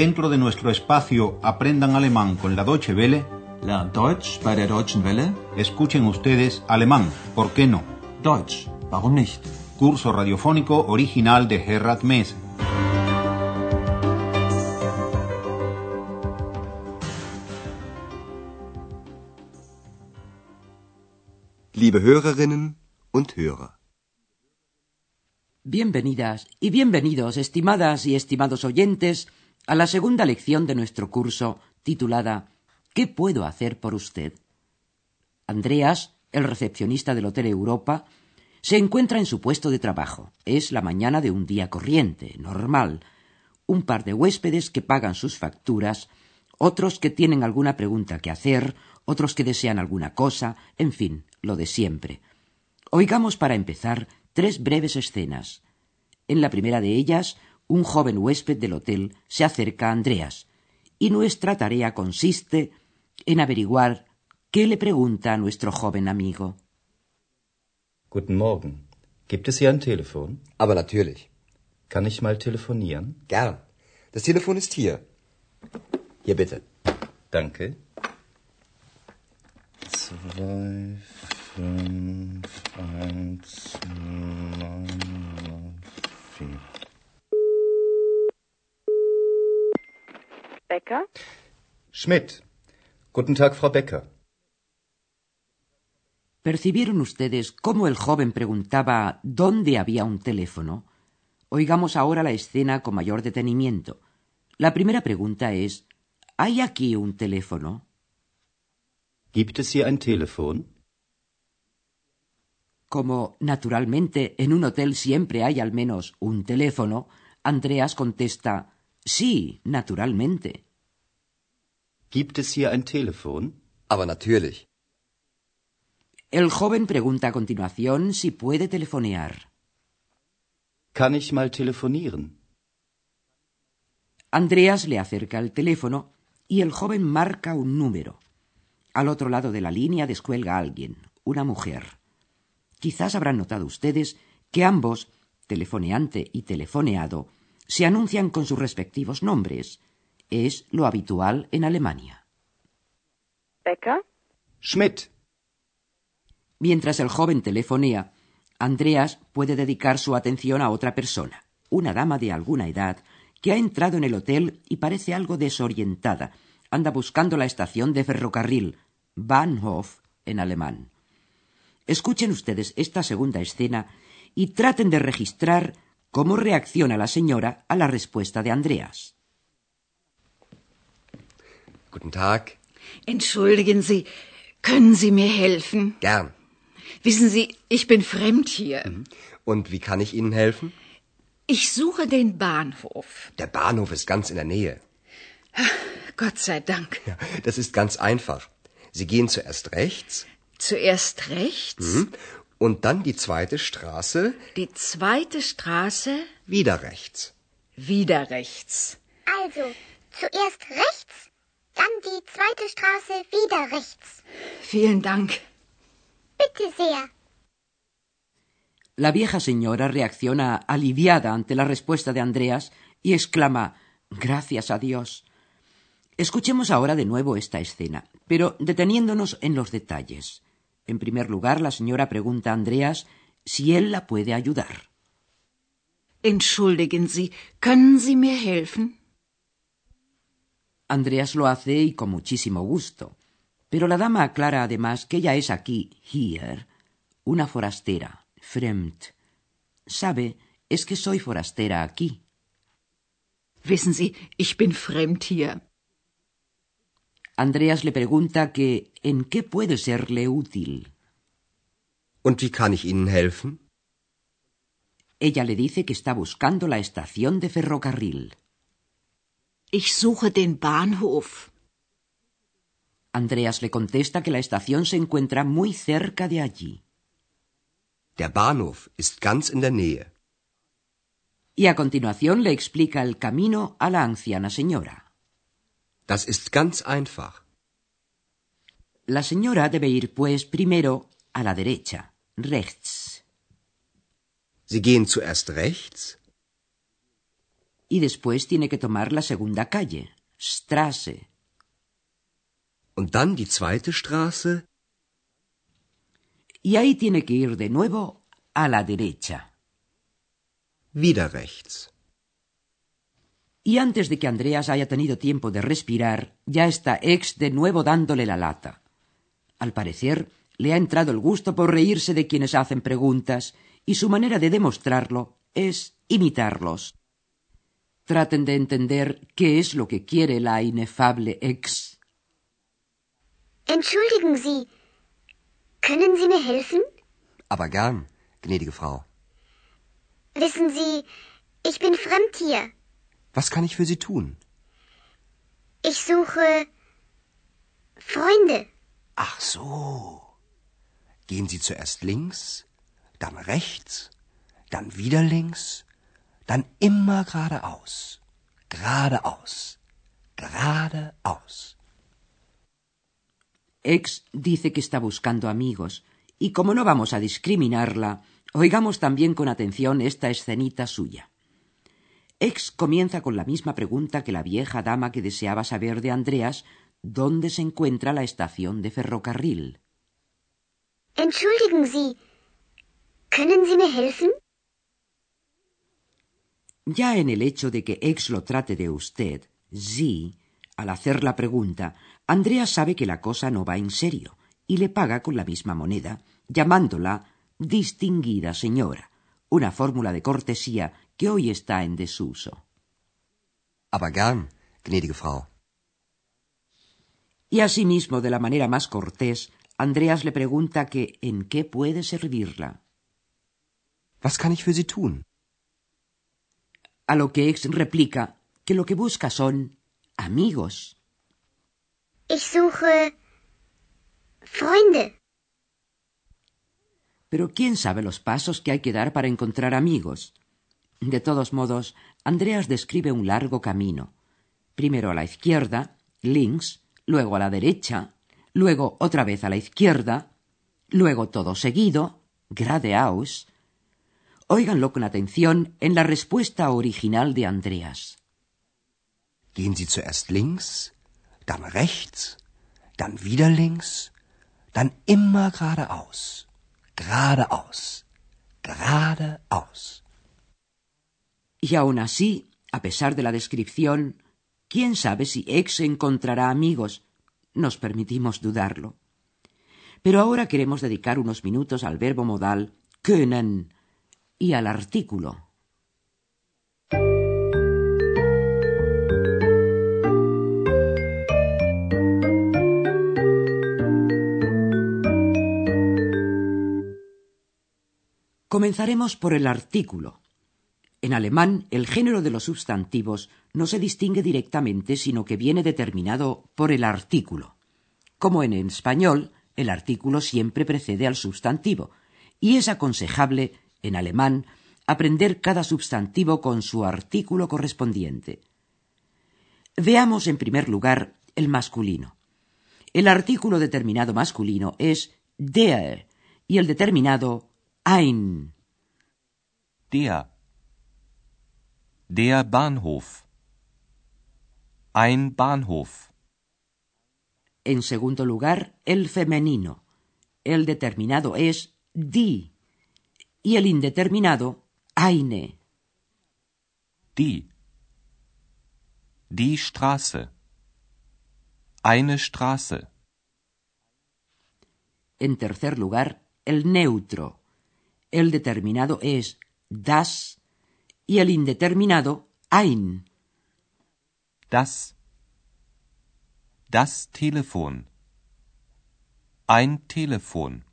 Dentro de nuestro espacio Aprendan Alemán con la Deutsche Welle, Lernt Deutsch bei der Deutschen Welle? escuchen ustedes alemán, ¿por qué no? Deutsch, warum nicht? Curso radiofónico original de Gerhard Mese. Liebe Hörerinnen und Hörer. Bienvenidas y bienvenidos, estimadas y estimados oyentes, a la segunda lección de nuestro curso titulada ¿Qué puedo hacer por usted? Andreas, el recepcionista del Hotel Europa, se encuentra en su puesto de trabajo. Es la mañana de un día corriente, normal. Un par de huéspedes que pagan sus facturas, otros que tienen alguna pregunta que hacer, otros que desean alguna cosa, en fin, lo de siempre. Oigamos para empezar tres breves escenas. En la primera de ellas, un joven huésped del hotel se acerca a Andreas, y nuestra tarea consiste en averiguar qué le pregunta a nuestro joven amigo. Guten Morgen. Gibt es hier ein Telefon? Aber natürlich. Kann ich mal telefonieren? Gern. Das Telefon ist hier. Hier bitte. Danke. Zwei, fünf, eins, neun, vier. Becker? Schmidt. Guten Tag, Frau Becker. ¿Percibieron ustedes cómo el joven preguntaba dónde había un teléfono? Oigamos ahora la escena con mayor detenimiento. La primera pregunta es ¿Hay aquí un teléfono? Gibt es hier ein Telefon? Como, naturalmente, en un hotel siempre hay al menos un teléfono, Andreas contesta Sí, naturalmente. Gibt es hier ein Telefon? Aber natürlich. El joven pregunta a continuación si puede telefonear. Kann ich mal telefonieren? Andreas le acerca el teléfono y el joven marca un número. Al otro lado de la línea descuelga alguien, una mujer. Quizás habrán notado ustedes que ambos, telefoneante y telefoneado, se anuncian con sus respectivos nombres. Es lo habitual en Alemania. Becker? Schmidt. Mientras el joven telefonea, Andreas puede dedicar su atención a otra persona, una dama de alguna edad, que ha entrado en el hotel y parece algo desorientada. Anda buscando la estación de ferrocarril, Bahnhof en alemán. Escuchen ustedes esta segunda escena y traten de registrar cómo reacciona la señora a la respuesta de Andreas. Guten Tag. Entschuldigen Sie, können Sie mir helfen? Gern. Wissen Sie, ich bin fremd hier. Und wie kann ich Ihnen helfen? Ich suche den Bahnhof. Der Bahnhof ist ganz in der Nähe. Gott sei Dank. Ja, das ist ganz einfach. Sie gehen zuerst rechts Zuerst rechts, hm, und dann die zweite Straße die zweite Straße, wieder rechts. wieder rechts. Also, zuerst rechts, dann die zweite Straße wieder rechts. Vielen Dank. Bitte sehr. La vieja señora reacciona aliviada ante la respuesta de Andreas y exclama Gracias a Dios. Escuchemos ahora de nuevo esta escena, pero deteniéndonos en los detalles. En primer lugar, la señora pregunta a Andreas si él la puede ayudar. Entschuldigen Sie, können Sie mir helfen? Andreas lo hace y con muchísimo gusto. Pero la dama aclara además que ella es aquí, here, una forastera, fremd. Sabe, es que soy forastera aquí. Wissen Sie, ich bin fremd hier. Andreas le pregunta que en qué puede serle útil. Und wie kann ich Ihnen helfen? Ella le dice que está buscando la estación de ferrocarril. Ich suche den Bahnhof. Andreas le contesta que la estación se encuentra muy cerca de allí. Der Bahnhof ist ganz in der Nähe. Y a continuación le explica el camino a la anciana señora. Das ist ganz einfach. La señora debe ir, pues, primero a la derecha, rechts. Sie gehen zuerst rechts, y después tiene que tomar la segunda calle, Straße. Und dann die zweite Straße. Y ahí tiene que ir de nuevo a la derecha. Wieder rechts. Y antes de que Andreas haya tenido tiempo de respirar, ya está Ex de nuevo dándole la lata. Al parecer, le ha entrado el gusto por reírse de quienes hacen preguntas, y su manera de demostrarlo es imitarlos. Traten de entender qué es lo que quiere la inefable Ex. Entschuldigen Sie, können Sie mir helfen? Aber gern, gnädige Frau. Wissen Sie, ich bin fremd hier. Was kann ich für Sie tun? Ich suche Freunde. Ach so. Gehen Sie zuerst links, dann rechts, dann wieder links, dann immer geradeaus. Geradeaus. Geradeaus. Ex dice que está buscando amigos, y como no vamos a discriminarla, oigamos también con atención esta escenita suya. Ex comienza con la misma pregunta que la vieja dama que deseaba saber de Andreas dónde se encuentra la estación de ferrocarril. Entschuldigen Sie, können Sie mir helfen? Ya en el hecho de que Ex lo trate de usted, sí, al hacer la pregunta, Andreas sabe que la cosa no va en serio y le paga con la misma moneda, llamándola distinguida señora, una fórmula de cortesía que hoy está en desuso. Aber gern, gnädige Frau. Y asimismo, de la manera más cortés, Andreas le pregunta que en qué puede servirla. Was kann ich für Sie tun? A lo que Ex replica que lo que busca son amigos. Ich suche Freunde. Pero ¿quién sabe los pasos que hay que dar para encontrar amigos? De todos modos, Andreas describe un largo camino. Primero a la izquierda, links, luego a la derecha, luego otra vez a la izquierda, luego todo seguido, geradeaus. Óiganlo con atención en la respuesta original de Andreas. Gehen Sie zuerst links, dann rechts, dann wieder links, dann immer geradeaus. Geradeaus. Geradeaus. Y aun así, a pesar de la descripción, quién sabe si Ex encontrará amigos. Nos permitimos dudarlo. Pero ahora queremos dedicar unos minutos al verbo modal können y al artículo. Comenzaremos por el artículo. En alemán, el género de los sustantivos no se distingue directamente, sino que viene determinado por el artículo. Como en español, el artículo siempre precede al sustantivo, y es aconsejable, en alemán, aprender cada sustantivo con su artículo correspondiente. Veamos en primer lugar el masculino. El artículo determinado masculino es der y el determinado ein. Der. Der Bahnhof. Ein Bahnhof. En segundo lugar, el femenino. El determinado es die y el indeterminado eine. Die. Die Straße. Eine Straße. En tercer lugar, el neutro. El determinado es das y el indeterminado ein. Das. Das Telefon. Ein Telefon.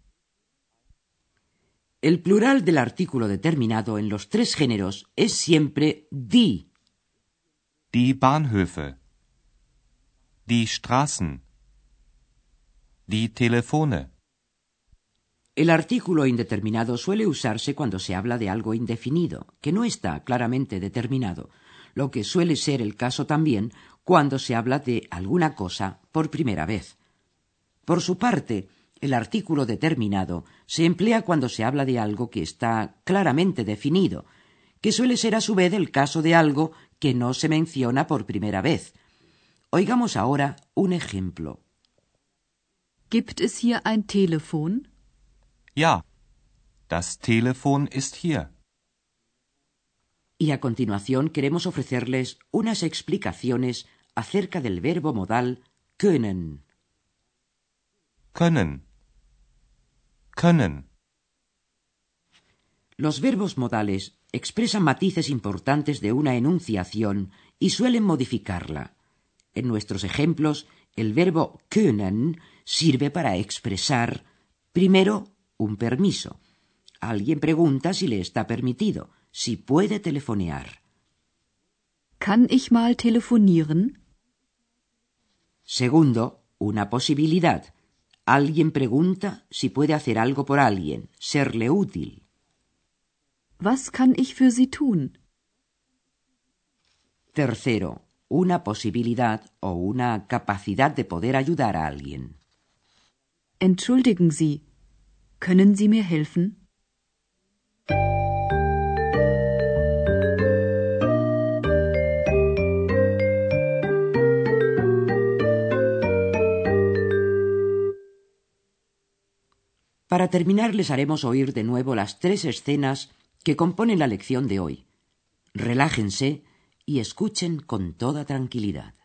El plural del artículo determinado en los tres géneros es siempre die. Die Bahnhöfe. Die Straßen. Die Telefone. El artículo indeterminado suele usarse cuando se habla de algo indefinido, que no está claramente determinado, lo que suele ser el caso también cuando se habla de alguna cosa por primera vez. Por su parte, el artículo determinado se emplea cuando se habla de algo que está claramente definido, que suele ser a su vez el caso de algo que no se menciona por primera vez. Oigamos ahora un ejemplo. Gibt es hier ein Telefon? Ja, das Telefon ist hier. Y a continuación queremos ofrecerles unas explicaciones acerca del verbo modal können. Können. Können. Los verbos modales expresan matices importantes de una enunciación y suelen modificarla. En nuestros ejemplos, el verbo können sirve para expresar, primero, un permiso. Alguien pregunta si le está permitido, si puede telefonear. Kann ich mal telefonieren? Segundo, una posibilidad. Alguien pregunta si puede hacer algo por alguien, serle útil. Was kann ich für Sie tun? Tercero, una posibilidad o una capacidad de poder ayudar a alguien. Entschuldigen Sie, können Sie mir helfen? Para terminar les haremos oír de nuevo las tres escenas que componen la lección de hoy. Relájense y escuchen con toda tranquilidad.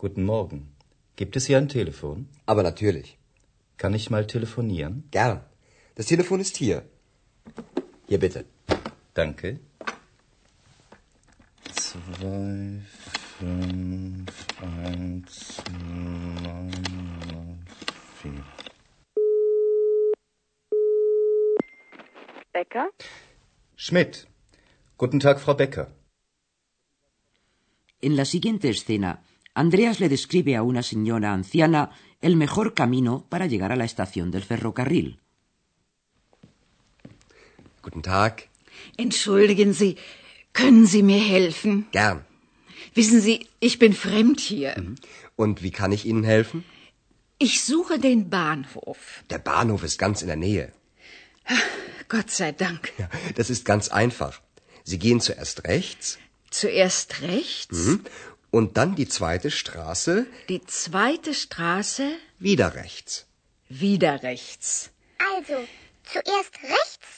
Guten Morgen. Gibt es hier ein Telefon? Aber natürlich. Kann ich mal telefonieren? Gern. Das Telefon ist hier. Hier bitte. Danke. Zwei, fünf, eins, neun, vier. Becker? Schmidt. Guten Tag, Frau Becker. En la siguiente escena, Andreas le describe a una señora anciana el mejor camino para llegar a la estación del ferrocarril. Guten Tag. Entschuldigen Sie, können Sie mir helfen? Gern. Wissen Sie, ich bin fremd hier. Und wie kann ich Ihnen helfen? Ich suche den Bahnhof. Der Bahnhof ist ganz in der Nähe. Gott sei Dank. Ja, das ist ganz einfach. Sie gehen zuerst rechts Zuerst rechts, mhm, und dann die zweite Straße die zweite Straße, wieder rechts. wieder rechts. Also, zuerst rechts,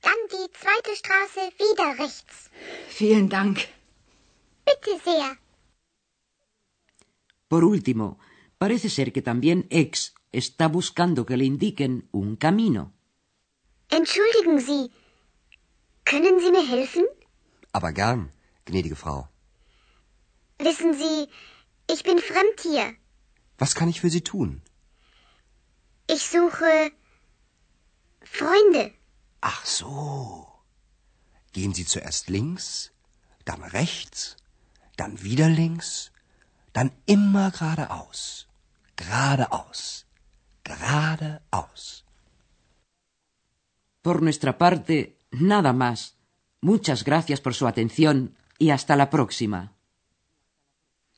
dann die zweite Straße wieder rechts. Vielen Dank. Bitte sehr. Por último, parece ser que también X está buscando que le indiquen un camino. Entschuldigen Sie, können Sie mir helfen? Aber gern, gnädige Frau. Wissen Sie, ich bin fremd hier. Was kann ich für Sie tun? Ich suche Freunde. Ach so. Gehen Sie zuerst links, dann rechts, dann wieder links, dann immer geradeaus. Geradeaus. Geradeaus. Por nuestra parte, nada más. Muchas gracias por su atención y hasta la próxima.